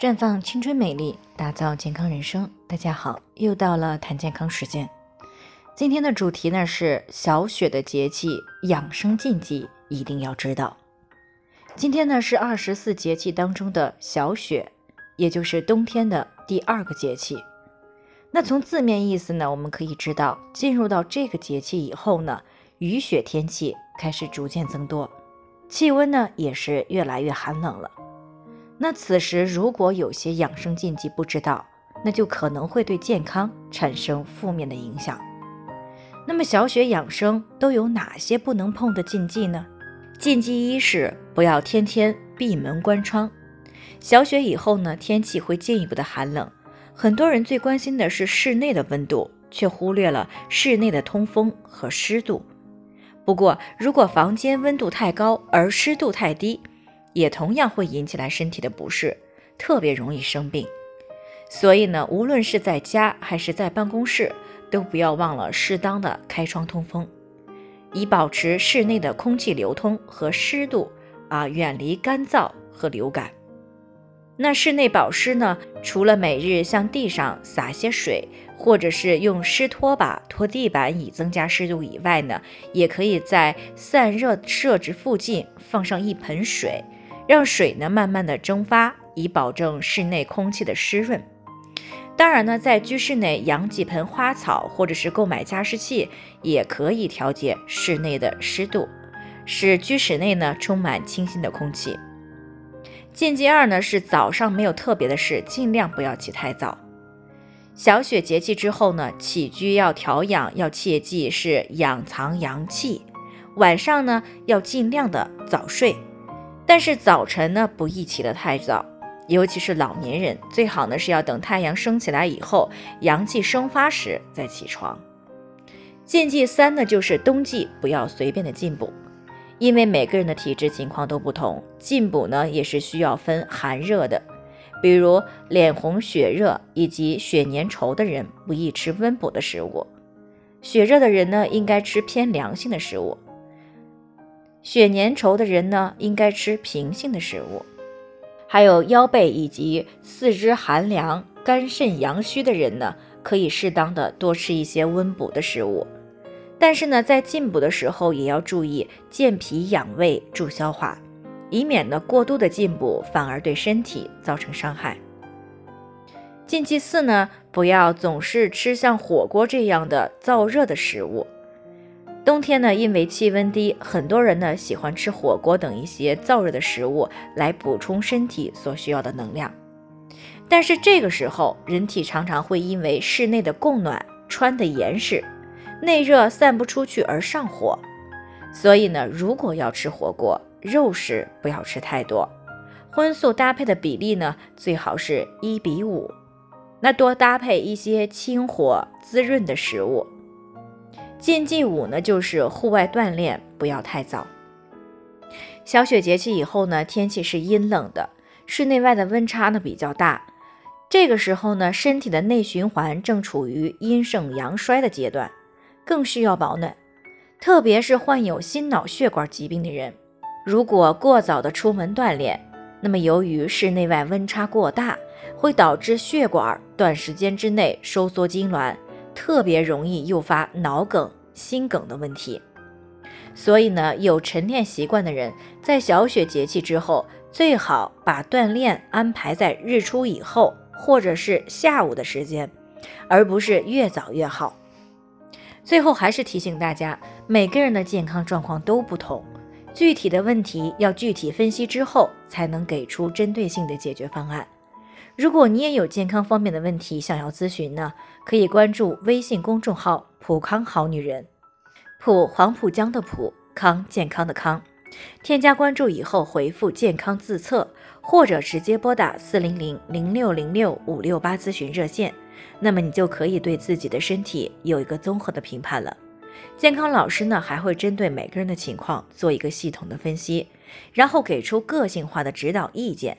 绽放青春美丽，打造健康人生。大家好，又到了谈健康时间。今天的主题呢是小雪的节气养生禁忌，一定要知道。今天呢是二十四节气当中的小雪，也就是冬天的第二个节气。那从字面意思呢，我们可以知道，进入到这个节气以后呢，雨雪天气开始逐渐增多，气温呢也是越来越寒冷了。那此时如果有些养生禁忌不知道，那就可能会对健康产生负面的影响。那么小雪养生都有哪些不能碰的禁忌呢？禁忌一是不要天天闭门关窗。小雪以后呢，天气会进一步的寒冷，很多人最关心的是室内的温度，却忽略了室内的通风和湿度。不过，如果房间温度太高而湿度太低，也同样会引起来身体的不适，特别容易生病。所以呢，无论是在家还是在办公室，都不要忘了适当的开窗通风，以保持室内的空气流通和湿度啊，远离干燥和流感。那室内保湿呢，除了每日向地上洒些水，或者是用湿拖把拖地板以增加湿度以外呢，也可以在散热设置附近放上一盆水。让水呢慢慢的蒸发，以保证室内空气的湿润。当然呢，在居室内养几盆花草，或者是购买加湿器，也可以调节室内的湿度，使居室内呢充满清新的空气。禁忌二呢是早上没有特别的事，尽量不要起太早。小雪节气之后呢，起居要调养，要切记是养藏阳气。晚上呢要尽量的早睡。但是早晨呢，不宜起得太早，尤其是老年人，最好呢是要等太阳升起来以后，阳气生发时再起床。禁忌三呢，就是冬季不要随便的进补，因为每个人的体质情况都不同，进补呢也是需要分寒热的，比如脸红血热以及血粘稠的人不宜吃温补的食物，血热的人呢应该吃偏凉性的食物。血粘稠的人呢，应该吃平性的食物；还有腰背以及四肢寒凉、肝肾阳虚的人呢，可以适当的多吃一些温补的食物。但是呢，在进补的时候也要注意健脾养胃、助消化，以免呢过度的进补反而对身体造成伤害。禁忌四呢，不要总是吃像火锅这样的燥热的食物。冬天呢，因为气温低，很多人呢喜欢吃火锅等一些燥热的食物来补充身体所需要的能量。但是这个时候，人体常常会因为室内的供暖穿的严实，内热散不出去而上火。所以呢，如果要吃火锅，肉食不要吃太多，荤素搭配的比例呢最好是一比五，那多搭配一些清火滋润的食物。禁忌五呢，就是户外锻炼不要太早。小雪节气以后呢，天气是阴冷的，室内外的温差呢比较大。这个时候呢，身体的内循环正处于阴盛阳衰的阶段，更需要保暖。特别是患有心脑血管疾病的人，如果过早的出门锻炼，那么由于室内外温差过大，会导致血管短时间之内收缩痉挛。特别容易诱发脑梗、心梗的问题，所以呢，有晨练习惯的人，在小雪节气之后，最好把锻炼安排在日出以后，或者是下午的时间，而不是越早越好。最后还是提醒大家，每个人的健康状况都不同，具体的问题要具体分析之后，才能给出针对性的解决方案。如果你也有健康方面的问题想要咨询呢，可以关注微信公众号“普康好女人”，普黄浦江的普康健康的康，添加关注以后回复“健康自测”或者直接拨打四零零零六零六五六八咨询热线，那么你就可以对自己的身体有一个综合的评判了。健康老师呢还会针对每个人的情况做一个系统的分析，然后给出个性化的指导意见。